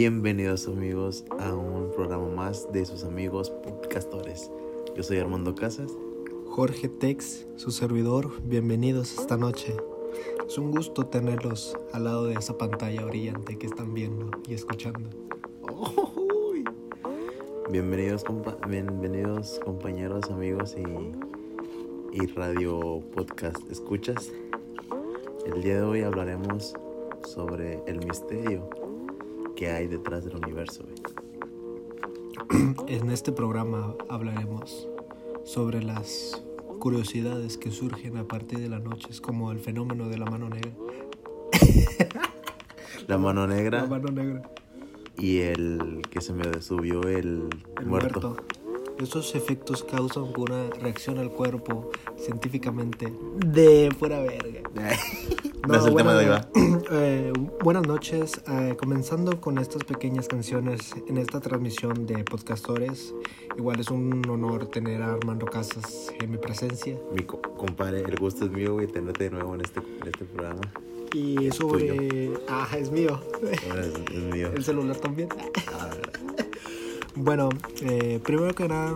Bienvenidos amigos a un programa más de sus amigos podcastores. Yo soy Armando Casas. Jorge Tex, su servidor, bienvenidos esta noche. Es un gusto tenerlos al lado de esa pantalla brillante que están viendo y escuchando. Bienvenidos, compa- bienvenidos compañeros, amigos y, y radio podcast escuchas. El día de hoy hablaremos sobre el misterio que hay detrás del universo. güey. En este programa hablaremos sobre las curiosidades que surgen a partir de las noches, como el fenómeno de la mano negra. La mano negra La mano negra. y el que se me subió el, El muerto. muerto. Estos efectos causan una reacción al cuerpo científicamente de fuera verga. No, es el tema de hoy, eh, buenas noches, eh, comenzando con estas pequeñas canciones en esta transmisión de podcastores. Igual es un honor tener a Armando Casas en mi presencia. Mi co- compadre, el gusto es mío, güey, tenerte de nuevo en este, en este programa. Y sobre... Ah, es mío. Es, es mío. El celular también. Ah, Bueno, eh, primero que nada,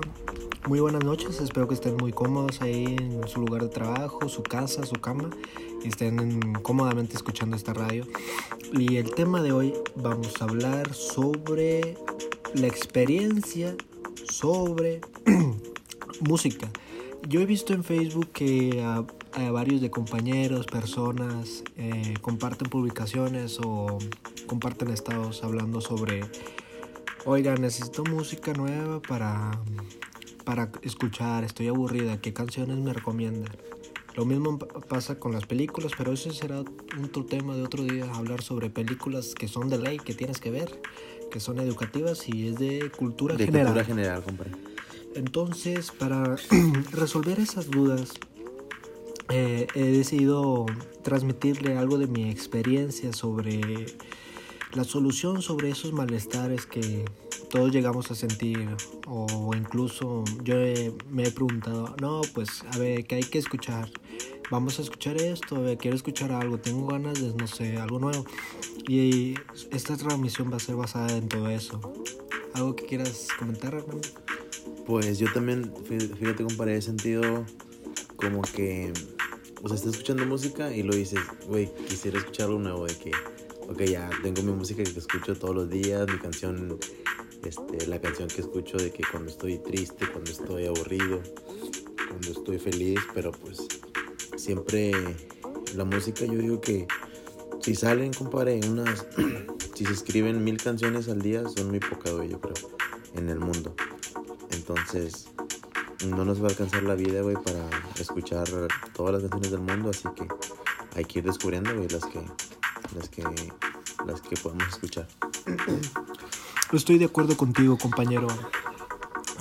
muy buenas noches. Espero que estén muy cómodos ahí en su lugar de trabajo, su casa, su cama y estén cómodamente escuchando esta radio. Y el tema de hoy vamos a hablar sobre la experiencia sobre música. Yo he visto en Facebook que varios de compañeros, personas, eh, comparten publicaciones o comparten estados hablando sobre Oiga, necesito música nueva para, para escuchar, estoy aburrida, ¿qué canciones me recomiendan? Lo mismo pa- pasa con las películas, pero ese será otro tema de otro día, hablar sobre películas que son de ley, que tienes que ver, que son educativas y es de cultura de general. cultura general, compadre. Entonces, para resolver esas dudas, eh, he decidido transmitirle algo de mi experiencia sobre la solución sobre esos malestares que todos llegamos a sentir o incluso yo me he preguntado, no, pues a ver, ¿qué hay que escuchar? Vamos a escuchar esto, a ver, quiero escuchar algo, tengo ganas de, no sé, algo nuevo. Y esta transmisión va a ser basada en todo eso. ¿Algo que quieras comentar, Armando? Pues yo también, fí- fíjate, compadre, he sentido como que, o sea, estás escuchando música y lo dices, güey, quisiera escuchar algo nuevo, de que, ok, ya tengo mi música que escucho todos los días, mi canción, este, la canción que escucho de que cuando estoy triste, cuando estoy aburrido, cuando estoy feliz, pero pues siempre la música yo digo que si salen, compadre, unas, si se escriben mil canciones al día, son muy pocas, yo creo, en el mundo. Entonces, no nos va a alcanzar la vida, güey, para escuchar todas las canciones del mundo, así que hay que ir descubriendo, güey, las que, las que, las que podemos escuchar. Estoy de acuerdo contigo, compañero.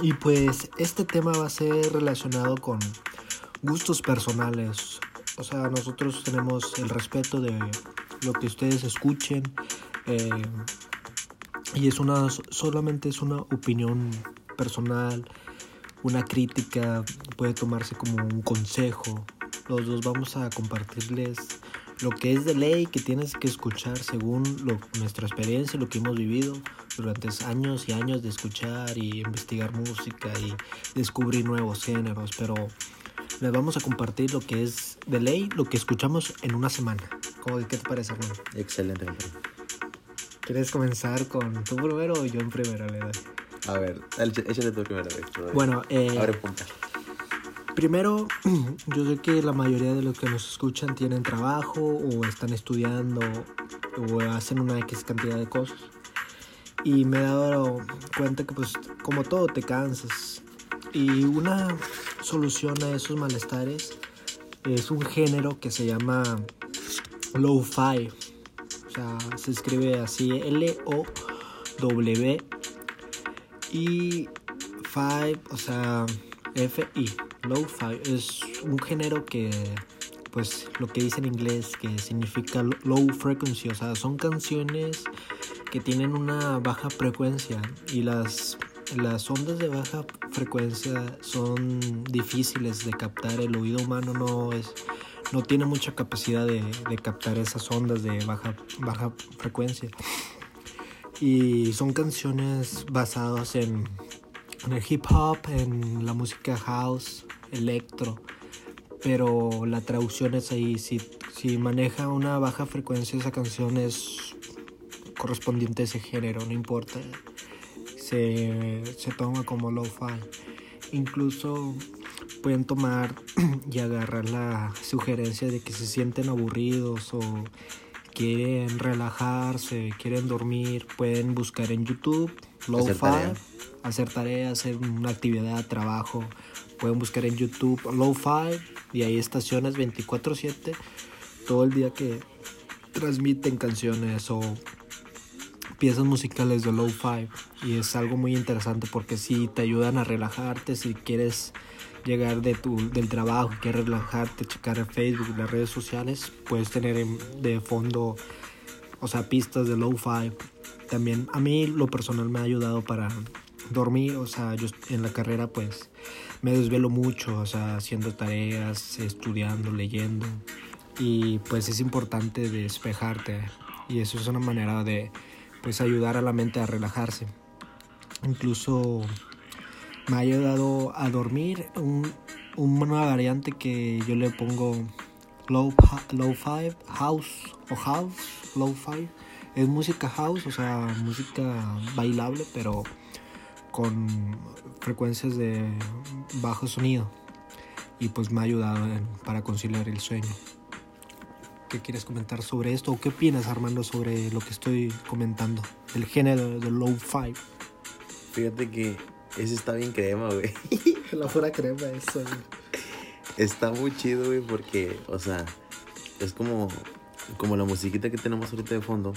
Y pues este tema va a ser relacionado con gustos personales. O sea, nosotros tenemos el respeto de lo que ustedes escuchen. eh, y es una, solamente es una opinión personal, una crítica, puede tomarse como un consejo. Los dos vamos a compartirles lo que es de ley que tienes que escuchar según lo- nuestra experiencia, lo que hemos vivido durante años y años de escuchar y investigar música y descubrir nuevos géneros, pero les vamos a compartir lo que es de ley, lo que escuchamos en una semana. ¿Cómo, ¿Qué te parece, hermano? Excelente, compadre. ¿Quieres comenzar con tú primero o yo en primera? Doy? A ver, échale tú primero, Bueno, eh, Abre punta. Primero, yo sé que la mayoría de los que nos escuchan tienen trabajo o están estudiando o hacen una X cantidad de cosas. Y me he dado cuenta que pues como todo te cansas. Y una solución a esos malestares es un género que se llama Lo-Fi. O sea, se escribe así L-O-W y Five, o sea, F-I, Lo-Fi. Es un género que, pues, lo que dice en inglés, que significa low frequency. O sea, son canciones que tienen una baja frecuencia y las, las ondas de baja frecuencia son difíciles de captar. El oído humano no es no tiene mucha capacidad de, de captar esas ondas de baja, baja frecuencia. Y son canciones basadas en, en el hip hop, en la música house, electro. Pero la traducción es ahí. Si, si maneja una baja frecuencia, esa canción es correspondiente a ese género, no importa. Se, se toma como lo-fi. Incluso pueden tomar y agarrar la sugerencia de que se sienten aburridos o quieren relajarse, quieren dormir, pueden buscar en YouTube Hacer tarea. lo-fi, hacer tareas, hacer una actividad, trabajo. Pueden buscar en YouTube lo-fi y hay estaciones 24/7 todo el día que transmiten canciones o piezas musicales de lo-fi y es algo muy interesante porque sí te ayudan a relajarte si quieres llegar de tu, del trabajo, quieres relajarte, checar el Facebook, las redes sociales, puedes tener en- de fondo, o sea, pistas de lo-fi. También a mí lo personal me ha ayudado para dormir, o sea, yo en la carrera pues me desvelo mucho, o sea, haciendo tareas, estudiando, leyendo. Y pues es importante despejarte. Y eso es una manera de pues ayudar a la mente a relajarse. Incluso me ha ayudado a dormir un- una variante que yo le pongo low, low five house o house low five. Es música house o sea música bailable pero con frecuencias de bajo sonido y pues me ha ayudado en- para conciliar el sueño ¿Qué quieres comentar sobre esto? ¿O qué opinas, Armando, sobre lo que estoy comentando? El género de low five. Fíjate que ese está bien crema, güey. La pura crema, eso. Está muy chido, güey, porque, o sea, es como, como la musiquita que tenemos ahorita de fondo.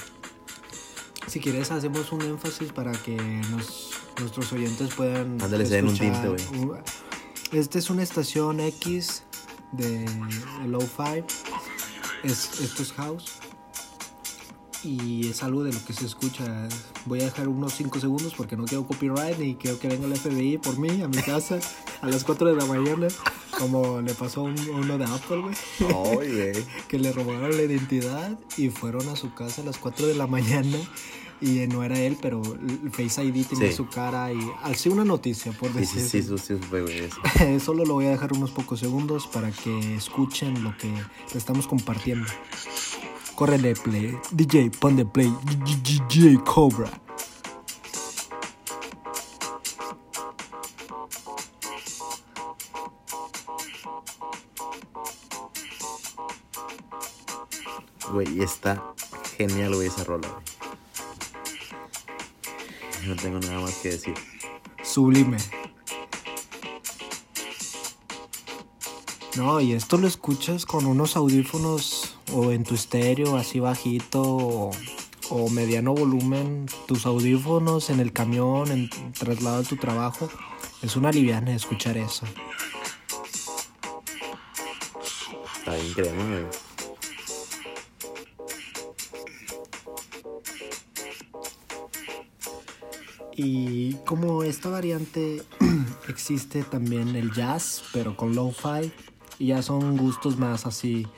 Si quieres, hacemos un énfasis para que nos- nuestros oyentes puedan. Ándale, se den un tinte, güey. Esta es una estación X de low five. Es, esto es house. Y es algo de lo que se escucha. Voy a dejar unos 5 segundos porque no quiero copyright ni quiero que venga el FBI por mí a mi casa a las 4 de la mañana. Como le pasó a un- uno de Apple, güey. Ay, güey. que le robaron la identidad y fueron a su casa a las 4 de la mañana y no era él, pero el Face ID tenía Sí. su cara y ser una noticia, por decir. sí, sí, sí, sí. Solo lo voy a dejar unos pocos segundos para que escuchen lo que le estamos compartiendo. Córrele play, DJ, pon de play, DJ Cobra. Güey, está genial, güey, esa rola, güey. No tengo nada más que decir. Sublime. No, y esto lo escuchas con unos audífonos o en tu estéreo así bajito o, o mediano volumen, tus audífonos en el camión, en traslado a tu trabajo. Es una liviana escuchar eso. Está bien Y como esta variante existe también el jazz, pero con lo-fi. Y ya son gustos más así,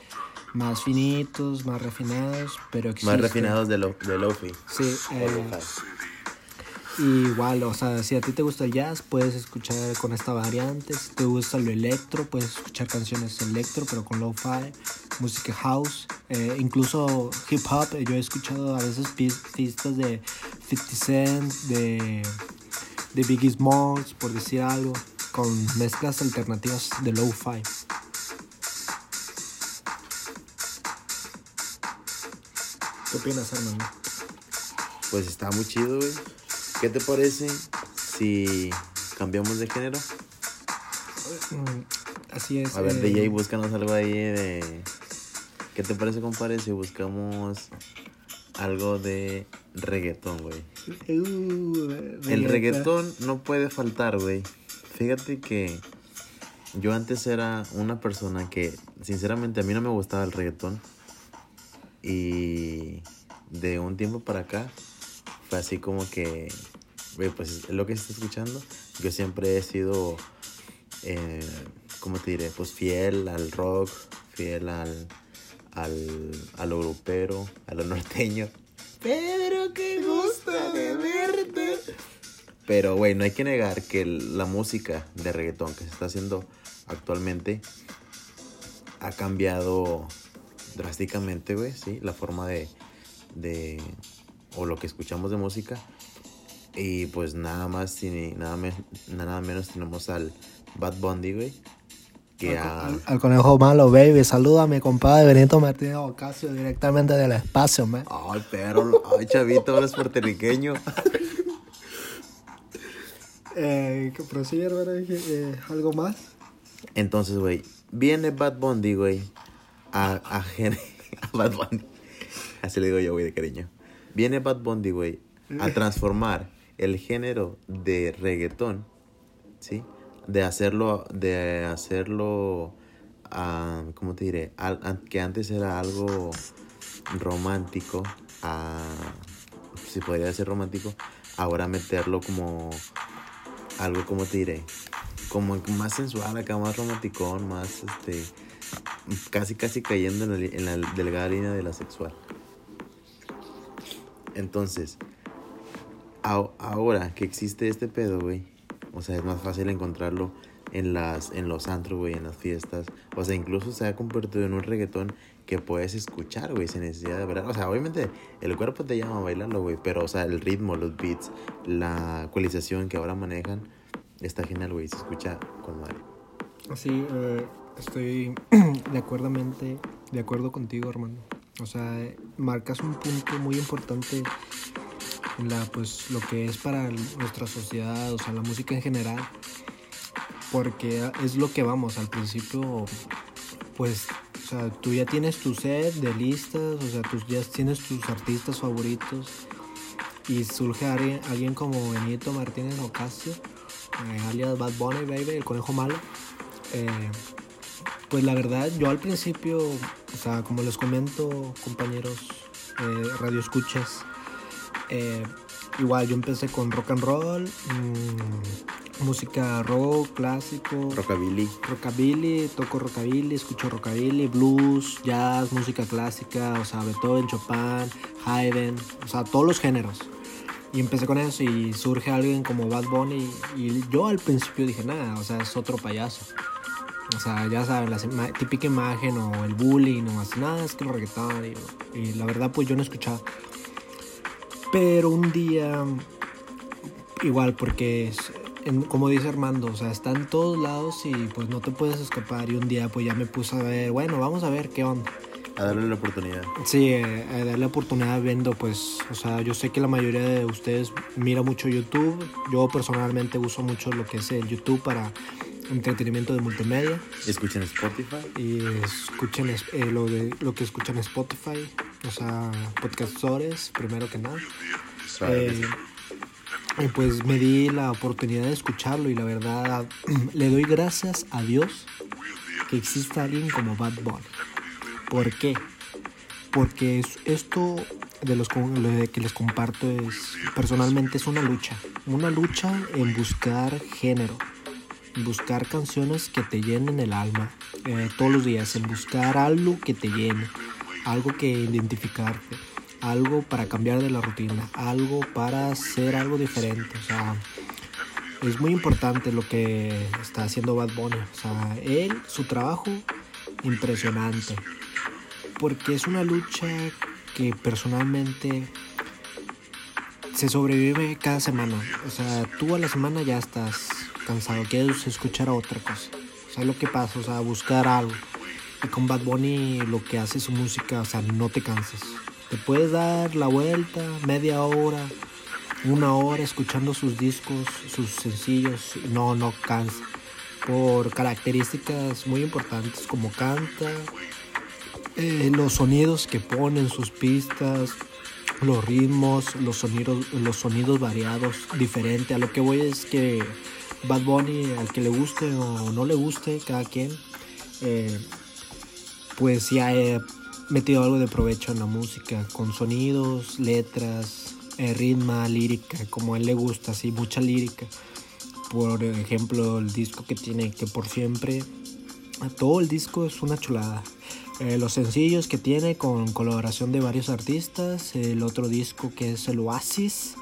más finitos, más refinados, pero existe. Más refinados de, lo, de Lofi. Sí, O eh, lo-fi. y igual, o sea, si a ti te gusta el jazz, puedes escuchar con esta variante. Si te gusta lo electro, puedes escuchar canciones electro, pero con lo-fi, música house, eh, incluso hip hop. Yo he escuchado a veces pis- pistas de 50 Cent, de, de Biggie Smalls, por decir algo, con mezclas alternativas de lo-fi. ¿Qué opinas, hermano? Pues está muy chido, güey. ¿Qué te parece si cambiamos de género? Mm, Así es. A ver, eh, DJ, búscanos algo ahí de... ¿Qué te parece, compadre, si buscamos algo de reggaetón, güey? Uh, El reggaetón no puede faltar, güey. Fíjate que yo antes era una persona que, sinceramente, a mí no me gustaba el reggaetón. Y de un tiempo para acá, fue así como que, güey, pues es lo que se está escuchando. Yo siempre he sido, eh, ¿cómo te diré? Pues fiel al rock, fiel al, al, a lo grupero, a lo norteño. Pero lo que gusta de verte. Pero, güey, no hay que negar que la música de reggaetón que se está haciendo actualmente ha cambiado drásticamente, güey, sí, la forma de, de, o lo que escuchamos de música. Y pues nada más y nada, me- nada menos tenemos al Bad Bunny, güey, que. Al, al conejo malo, baby. Saluda a mi compadre Benito Martínez Ocasio directamente del espacio, man. Ay, perro, ay, chavito, eres puertorriqueño. Eh, que prosigue, hermano, eh, ¿Algo más? Entonces, güey, viene Bad Bunny, güey, a, a, a Bad Bunny. Así le digo yo, güey, de cariño. Viene Bad Bunny, güey, a transformar el género de reggaetón, ¿sí? De hacerlo, de hacerlo, ah, ¿cómo te diré? Al- que antes era algo romántico, a, si podría ser romántico, ahora meterlo como algo, como te diré? Como más sensual, acá más romanticón, más este. Casi, casi cayendo en la, en la delgada línea de la sexual. Entonces, ahora que existe este pedo, güey, o sea, es más fácil encontrarlo en las en los antros, güey, en las fiestas. O sea, incluso se ha convertido en un reggaetón que puedes escuchar, güey, sin necesidad de ver. O sea, obviamente el cuerpo te llama a bailarlo, güey, pero, o sea, el ritmo, los beats, la ecualización que ahora manejan, está genial, güey, se escucha con madre. Sí, eh, estoy de acuerdo, de acuerdo contigo, hermano. O sea, marcas un punto muy importante la, pues, lo que es para nuestra sociedad, o sea, la música en general. Porque es lo que vamos, al principio, pues, o sea, tú ya tienes tu set de listas, o sea, tú ya tienes tus artistas favoritos. Y surge alguien, alguien como Benito Martínez Ocasio, eh, alias Bad Bunny, baby, el conejo malo. Eh, pues la verdad, yo al principio, o sea, como les comento, compañeros, eh, radio escuchas, eh, igual yo empecé con rock and roll, mm, música rock, clásico, Rockabilly. rockabilly, toco rockabilly, escucho rockabilly, blues, jazz, música clásica, o sea, Beethoven, Chopin, Haydn, o sea, todos los géneros. Y empecé con eso y surge alguien como Bad Bunny y yo al principio dije, nada, o sea, es otro payaso. O sea, ya saben, la típica imagen o el bullying o así, nada, es que el reggaetón. Y, y la verdad, pues yo no escuchaba. Pero un día, igual, porque es- en- como dice Armando, o sea, está en todos lados y pues no te puedes escapar. Y un día, pues ya me puse a ver, bueno, vamos a ver qué onda. A darle la oportunidad. Sí, eh, a darle oportunidad viendo, pues, o sea, yo sé que la mayoría de ustedes mira mucho YouTube. Yo personalmente uso mucho lo que es el YouTube para entretenimiento de multimedia. Escuchen Spotify. Y escuchen es- eh, lo, de, lo que escuchan Spotify, o sea, podcastores, primero que nada. Eh, pues me di la oportunidad de escucharlo y la verdad le doy gracias a Dios que exista alguien como Bad Bunny. ¿Por qué? Porque es- esto de los con- lo de que les comparto es personalmente es una lucha, una lucha en buscar género, en buscar canciones que te llenen el alma eh, todos los días, en buscar algo que te llene, algo que identificarte, algo para cambiar de la rutina, algo para hacer algo diferente, o sea, es muy importante lo que está haciendo Bad Bunny. O sea, él, su trabajo, impresionante. Porque es una lucha que personalmente se sobrevive cada semana. O sea, tú a la semana ya estás cansado, quieres escuchar otra cosa. O sea, lo que pasa, o sea, buscar algo. Y con Bad Bunny lo que hace su música, o sea, no te cansas. Te puedes dar la vuelta, media hora, una hora escuchando sus discos, sus sencillos, no, no cansa. Por características muy importantes como canta, eh, los sonidos que pone en sus pistas, los ritmos, los sonidos, los sonidos variados, diferente. A lo que voy es que Bad Bunny, al que le guste o no le guste, cada quien, eh, pues ha eh, metido algo de provecho en la música, con sonidos, letras, eh, ritmo, lírica, como a él le gusta, así, mucha lírica. Por ejemplo, el disco que tiene que por siempre, todo el disco es una chulada. Eh, los sencillos que tiene con colaboración de varios artistas. El otro disco que es el Oasis.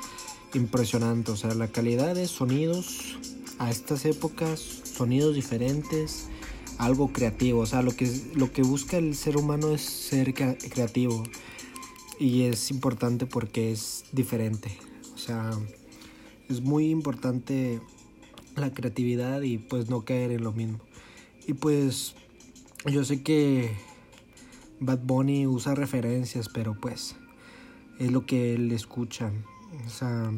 Impresionante, o sea, la calidad de sonidos a estas épocas, sonidos diferentes, algo creativo. O sea, lo que, lo que busca el ser humano es ser crea- creativo. Y es importante porque es diferente. O sea, es muy importante la creatividad y pues no caer en lo mismo. Y pues yo sé que Bad Bunny usa referencias, pero pues es lo que él escucha. O sea,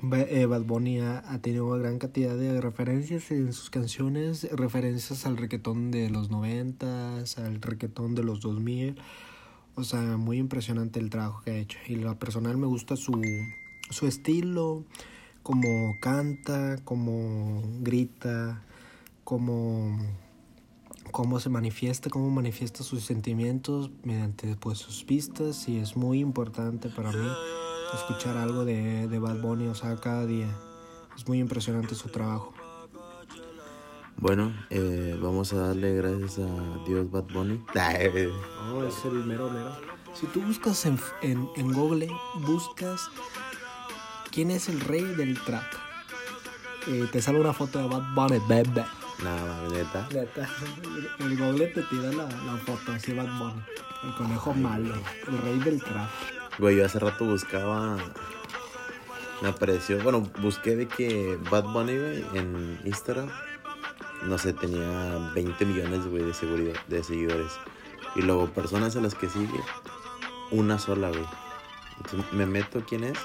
Bad Bunny ha, tenido una gran cantidad de referencias en sus canciones, referencias al reggaetón de los noventas, al reggaetón de los 2000. O sea, muy impresionante el trabajo que ha hecho. Y lo personal me gusta su, su estilo, como canta, como grita, cómo se manifiesta, cómo manifiesta sus sentimientos mediante pues sus pistas y es muy importante para mí escuchar algo de, de Bad Bunny, o sea, cada día. Es muy impresionante su trabajo. Bueno, eh, vamos a darle gracias a Dios Bad Bunny. No, es el mero mero. Si tú buscas en, en, en Google, buscas quién es el rey del trap. Eh, te sale una foto de Bad Bunny, bebé. Nada, más, neta. Neta, El Google te tira la, la foto así Bad Bunny. El conejo malo, el rey del trap. Güey, yo hace rato buscaba. Me apareció. Bueno, busqué de que Bad Bunny, güey, en Instagram. No sé, tenía 20 millones, güey, de, seguridad, de seguidores. Y luego, personas a las que sigue, una sola, güey. Entonces me meto quién es.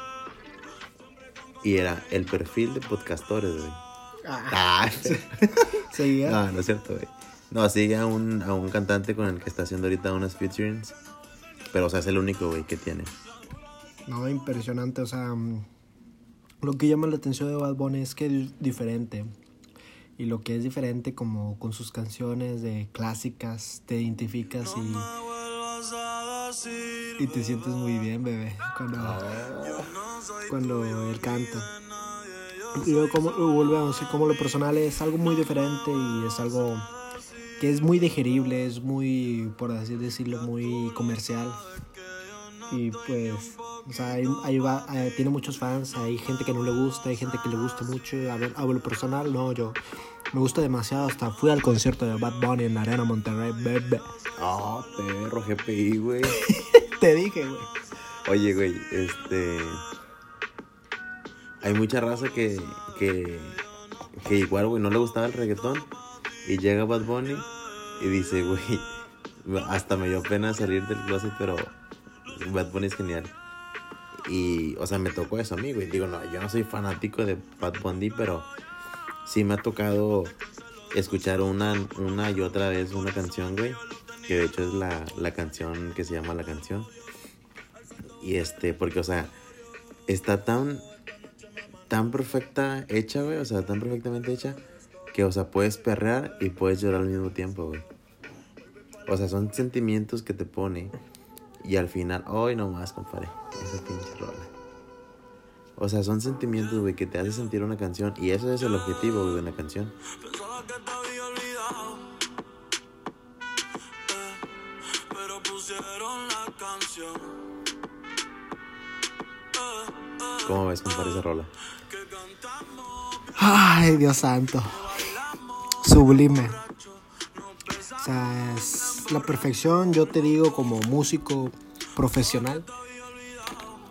Y era el perfil de podcastores, güey. Ah, Seguía. no, no es cierto, güey. No, sigue a un, a un cantante con el que está haciendo ahorita unas featurings. Pero, o sea, es el único, güey, que tiene. No, impresionante, o sea, mm, lo que llama la atención de Bad Bunny es que es diferente. Y lo que es diferente como con sus canciones de clásicas, te identificas y, y te sientes muy bien, bebé, cuando, cuando él canta. Y luego como, volvemos, como lo personal es algo muy diferente y es algo que es muy digerible, es muy, por así decirlo, muy comercial. Y pues, o sea, hay, hay va- eh, tiene muchos fans, hay gente que no le gusta, hay gente que le gusta mucho. A ver, a lo personal, no, yo me gusta demasiado. Hasta fui al concierto de Bad Bunny en la Arena Monterrey, bebé. Ah, perro, GPI, güey. Te dije, güey. Oye, güey, este. Hay mucha raza que, que, que igual, güey, no le gustaba el reggaetón. Y llega Bad Bunny y dice, güey, hasta me dio pena salir del closet, pero Bad Bunny es genial. Y, o sea, me tocó eso a mí, güey. Digo, no, yo no soy fanático de Bad Bunny, pero sí me ha tocado escuchar una, una y otra vez una canción, güey. Que de hecho es la, la canción que se llama La Canción. Y este, porque, o sea, está tan, tan perfecta hecha, güey. O sea, tan perfectamente hecha que, o sea, puedes perrear y puedes llorar al mismo tiempo, güey. O sea, son sentimientos que te pone. Y al final, hoy nomás, compadre. Esa pinche rola. O sea, son sentimientos, güey, que te hace sentir una canción. Y eso es el objetivo, güey, de una canción. Pensaba que te había olvidado. Eh, pero pusieron la canción. Eh, eh, ¿Cómo ves, compadre, esa rola? Ay, Dios santo. Sublime. O sea, es la perfección, yo te digo, como músico profesional.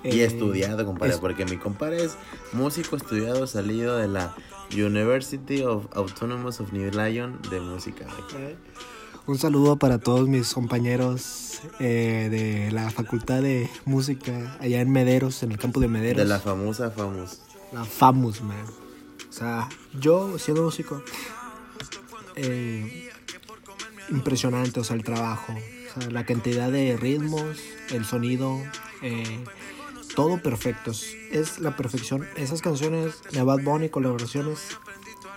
Y Eh, estudiado, compadre, es- porque mi compadre es músico estudiado salido de la University of Autonomous of New Lyon de música. Un saludo para todos mis compañeros eh, de la Facultad de Música allá en Mederos, en el campo de Mederos. De la famosa Famos. La Famous, man. O sea, yo siendo músico, eh, impresionante, o sea, el trabajo, o sea, la cantidad de ritmos, el sonido, eh, todo perfecto. Es- la perfección. Esas canciones de Bad Bunny, colaboraciones,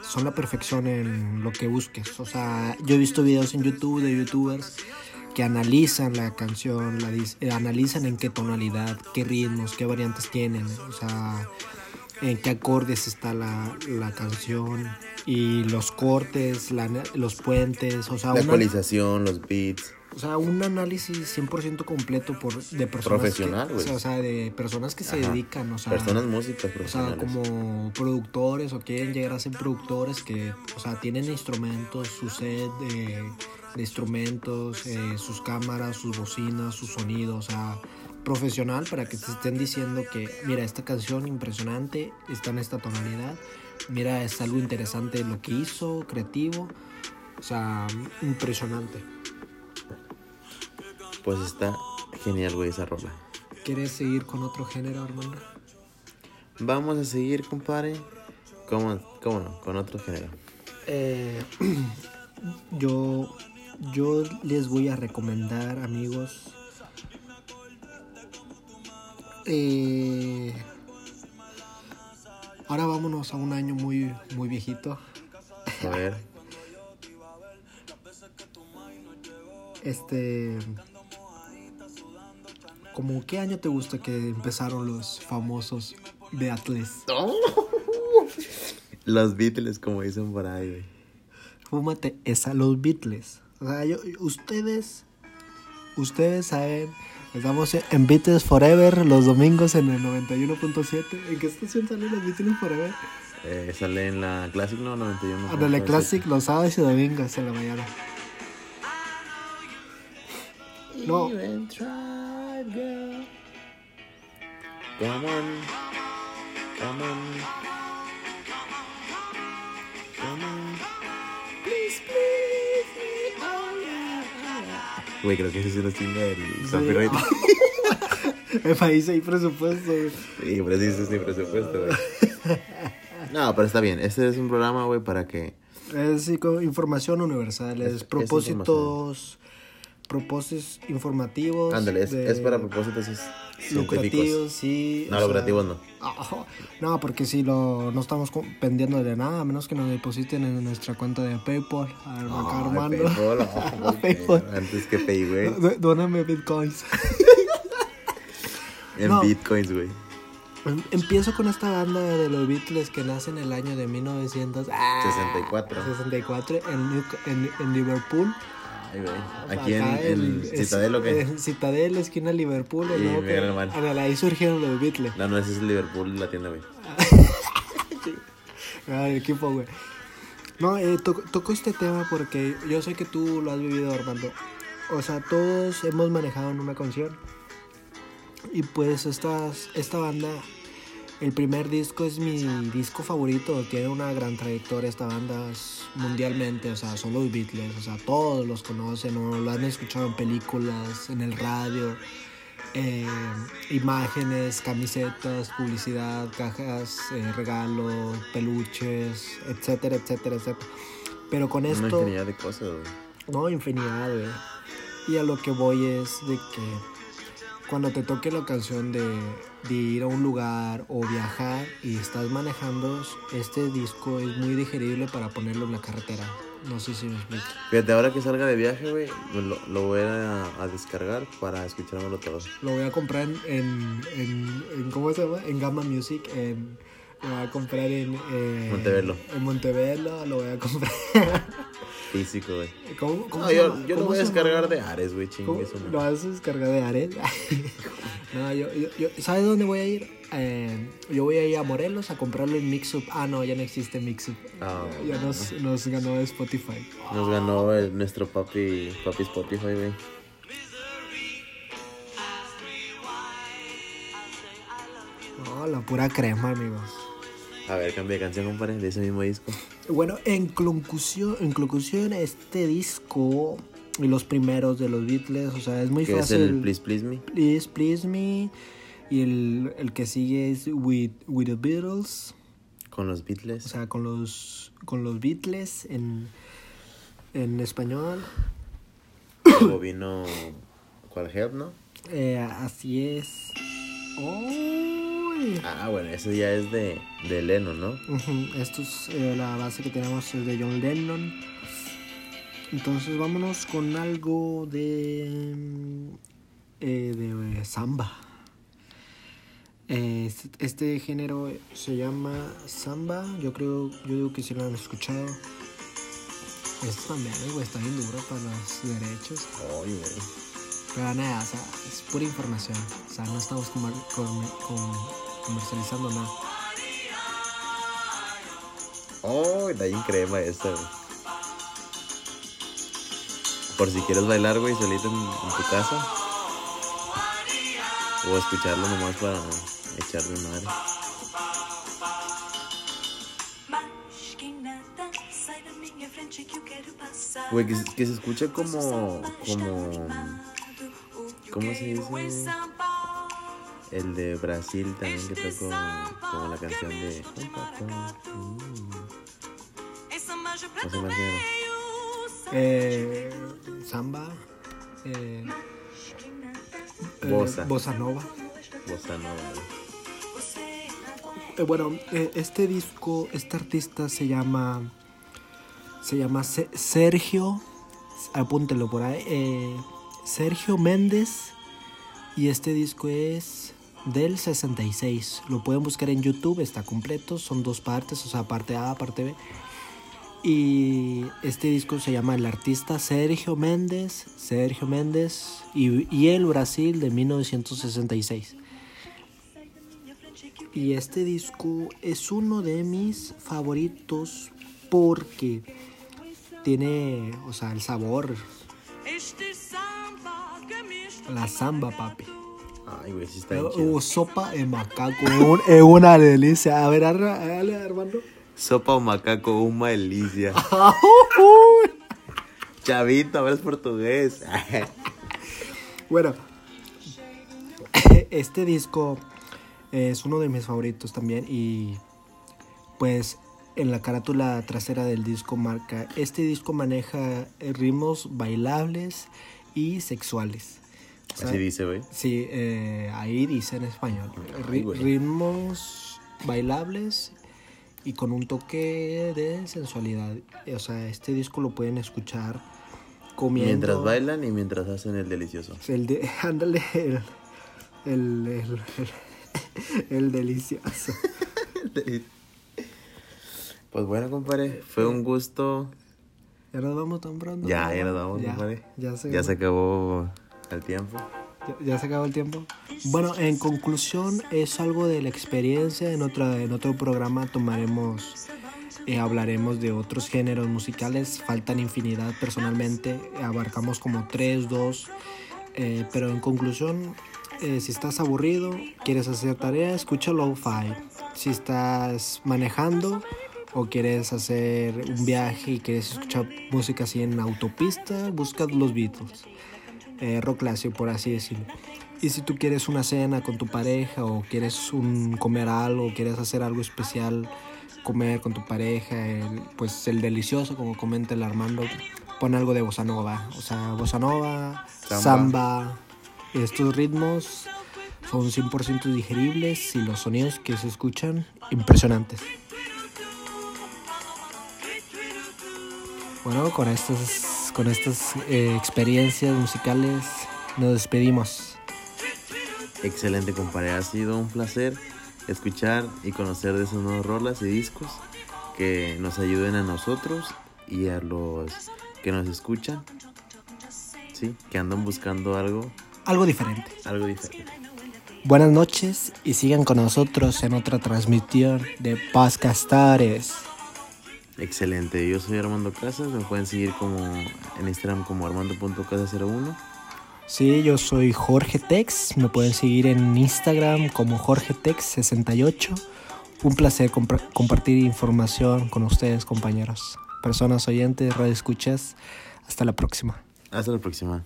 son la perfección en lo que busques. O sea, yo he visto videos en YouTube de youtubers que analizan la canción, la eh, analizan en qué tonalidad, qué ritmos, qué variantes tienen. O sea, en qué acordes está la, la canción y los cortes, la- los puentes, o sea, La una- ecualización, los beats. o sea, un análisis 100% completo por, de personas. Profesional, güey. O sea, de personas que se dedican, o sea. Personas músicas O sea, profesionales. como productores o quieren llegar a ser productores que, o sea, tienen instrumentos, su set de, de instrumentos, eh, sus cámaras, sus bocinas, sus sonidos, o sea, profesional para que te estén diciendo que, mira, esta canción impresionante está en esta tonalidad, mira, es algo interesante lo que hizo, creativo, o sea, impresionante. Pues está genial, güey, esa rola. ¿Quieres seguir con otro género, Armando? Vamos a seguir, compadre. ¿Cómo, cómo no? Con otro género. Eh, yo, yo les voy a recomendar, amigos. Eh, ahora vámonos a un año muy, muy viejito. A ver. Este. ¿Cómo qué año te gusta que empezaron los famosos Beatles? Los Beatles, como dicen por ahí, güey. Fúmate esa, los Beatles. O sea, yo, ustedes, ustedes saben, estamos en Beatles Forever los domingos en el 91.7. ¿En qué estación salen los Beatles Forever? Eh, sale en la Classic, no, 91. Ándale, Classic los sábados y domingos en la mañana. No. Come on. Come on. Güey, creo que ese es una chinga del copyright. El país hay presupuesto. güey. Sí, sí, sí, sin presupuesto, güey. No, pero está bien. Este es un programa, güey, para que... Es sí, como información universal, Es- es propósitos, propósitos informativos. Ándale, es, para propósitos lucrativos, sí. No, lucrativos no. No, porque si lo, no estamos pendiendo de nada, a menos que nos depositen en nuestra cuenta de PayPal. A Ay, Armando. Paypal, ay, Paypal. Antes que Pay, güey. D- Dóname bitcoins. En No. bitcoins, güey. Em- Empiezo con esta banda de los Beatles que nace en el año de 1964 64. en, New- en, en Liverpool. Güey. Aquí en, en es- Citadel, ¿o qué? En Citadel, esquina Liverpool. Y ¿no? Miguel Alemán. ahí surgieron los Beatles. No, no, ese es Liverpool, la tienda, güey. Ah, el equipo, güey. No, eh, to- toco este tema porque yo sé que tú lo has vivido, Armando. O sea, todos hemos manejado en una canción. Y pues estas, esta banda, el primer disco es mi disco favorito. Tiene una gran trayectoria esta banda mundialmente. O sea, son los Beatles. O sea, todos los conocen o lo han escuchado en películas, en el radio. eh, imágenes, camisetas, publicidad, cajas, eh, regalos, peluches, etcétera, etcétera, etcétera. Pero con Una esto... infinidad de cosas, güey. No, infinidad, güey. Y a lo que voy es de que cuando te toque la ocasión de, de ir a un lugar o viajar y estás manejando, este disco es muy digerible para ponerlo en la carretera. No sé si me explico. Fíjate, ahora que salga de viaje, güey, lo, lo voy a, a descargar para escuchármelo todo. Lo voy a comprar en, en, en, en- ¿cómo se llama? En Gamma Music. En, lo voy a comprar en... eh, Montevelo. En Montevelo, lo voy a comprar. Físico, güey. ¿Cómo, cómo No, voy a llama? descargar de Ares, güey, chingue eso, ¿Lo vas a descargar de Ares? no, yo, yo, yo- ¿Sabes dónde voy a ir? Eh, yo voy a ir a Morelos a comprarlo en Mixup. Ah, no, ya no existe Mixup. Ah, ya nos, nos ganó Spotify. Nos ganó el- nuestro papi, papi Spotify, güey. No, la pura crema, amigos. A ver, cambia de canción, compadre, de ese mismo disco. Bueno, en conclusión, en conclusión, este disco y los primeros de los Beatles, o sea, es muy Que es fácil. el Please Please Me. Please, Please Me. Y el, el que sigue es With, with the Beatles. Con los Beatles. O sea, con los, con los Beatles en, en español. Luego vino. ¿Cuál Help, no? Eh, así es. Ah, bueno, ese ya es de, de Lennon, ¿no? Ujú, Esto es eh, la base que tenemos es de John Lennon. Entonces vámonos con algo de eh, de eh, samba. Eh, este, este género se llama samba. Yo creo, yo digo que si lo han escuchado. Esto también, güey, está bien duro para los derechos. Oye, güey. Pero nada, o sea, es pura información. O sea, no estamos com- com- comercializando nada. Oh, está bien crema esta, güey. Por si quieres bailar, güey, solito en, tu casa. O escucharlo nomás para echarle madre. Da. Güey, que, que se escucha como. como. ¿Cómo se dice? El de Brasil también que tocó como la canción de. Me hace. Eh, samba. Eh, eh, Bossa. bossa nova. Bossa nova. Eh, bueno, este disco, este artista se llama. Se llama Se- Sergio. Apúntelo por ahí. Sergio Méndez. Y este disco es del 66. Lo pueden buscar en YouTube, está completo. Son dos partes, o sea, parte A, parte B. Y este disco se llama El artista Sergio Méndez. Sergio Méndez. Y, y el Brasil de 1966. Y este disco es uno de mis favoritos porque tiene, o sea, el sabor, la samba, papi. Ay, güey, sí está bien chido. o sopa de macaco, es, un- es una delicia. A ver, arra- dale, Armando. Sopa o macaco, una delicia. Chavito, hablas portugués. Bueno, este disco es uno de mis favoritos también y pues en la carátula trasera del disco marca, este disco maneja ritmos bailables y sexuales. O sea, Así dice, güey. Sí, eh, ahí dice en español. Ri- Ay, ritmos bailables y con un toque de sensualidad. O sea, este disco lo pueden escuchar comiendo. Mientras bailan y mientras hacen el delicioso. El de, ándale, el, el, el, el- el delicioso. Pues bueno, compadre, fue un gusto. Ya nos vamos tan pronto. Ya, ya nos vamos, Ya, compadre. Ya se, Ya se acabó ya- se acabó el tiempo. Bueno, en conclusión, es algo de la experiencia. En, otra, en otro programa tomaremos, eh, hablaremos de otros géneros musicales. Faltan infinidad personalmente. Abarcamos como tres, dos. Eh, pero en conclusión, eh, si estás aburrido, quieres hacer tarea, escucha lo-fi. Si estás manejando o quieres hacer un viaje y quieres escuchar música así en autopista, busca los Beatles. Eh, rock clásico, por así decirlo. Y si tú quieres una cena con tu pareja o quieres un, comer algo, quieres hacer algo especial, comer con tu pareja, el- pues el delicioso, como comenta el Armando, pon algo de bossa nova. O sea, bossa nova, Samba. samba. Estos ritmos son 100% digeribles y los sonidos que se escuchan impresionantes. Bueno, con estas, con estas eh, experiencias musicales nos despedimos. Excelente, compadre. Ha sido un placer escuchar y conocer de esos nuevos rolas y discos que nos ayuden a nosotros y a los que nos escuchan. Sí, que andan buscando algo, Algo diferente. algo diferente. Buenas noches y sigan con nosotros en otra transmisión de Pascastores. Excelente, yo soy Armando Casas, me pueden seguir como en Instagram como armando.casa01. Sí, yo soy Jorge Tex. Me pueden seguir en Instagram como Jorge Tex68. Un placer compartir información con ustedes, compañeros. Personas oyentes, radio escuchas. Hasta la próxima. Hasta la próxima.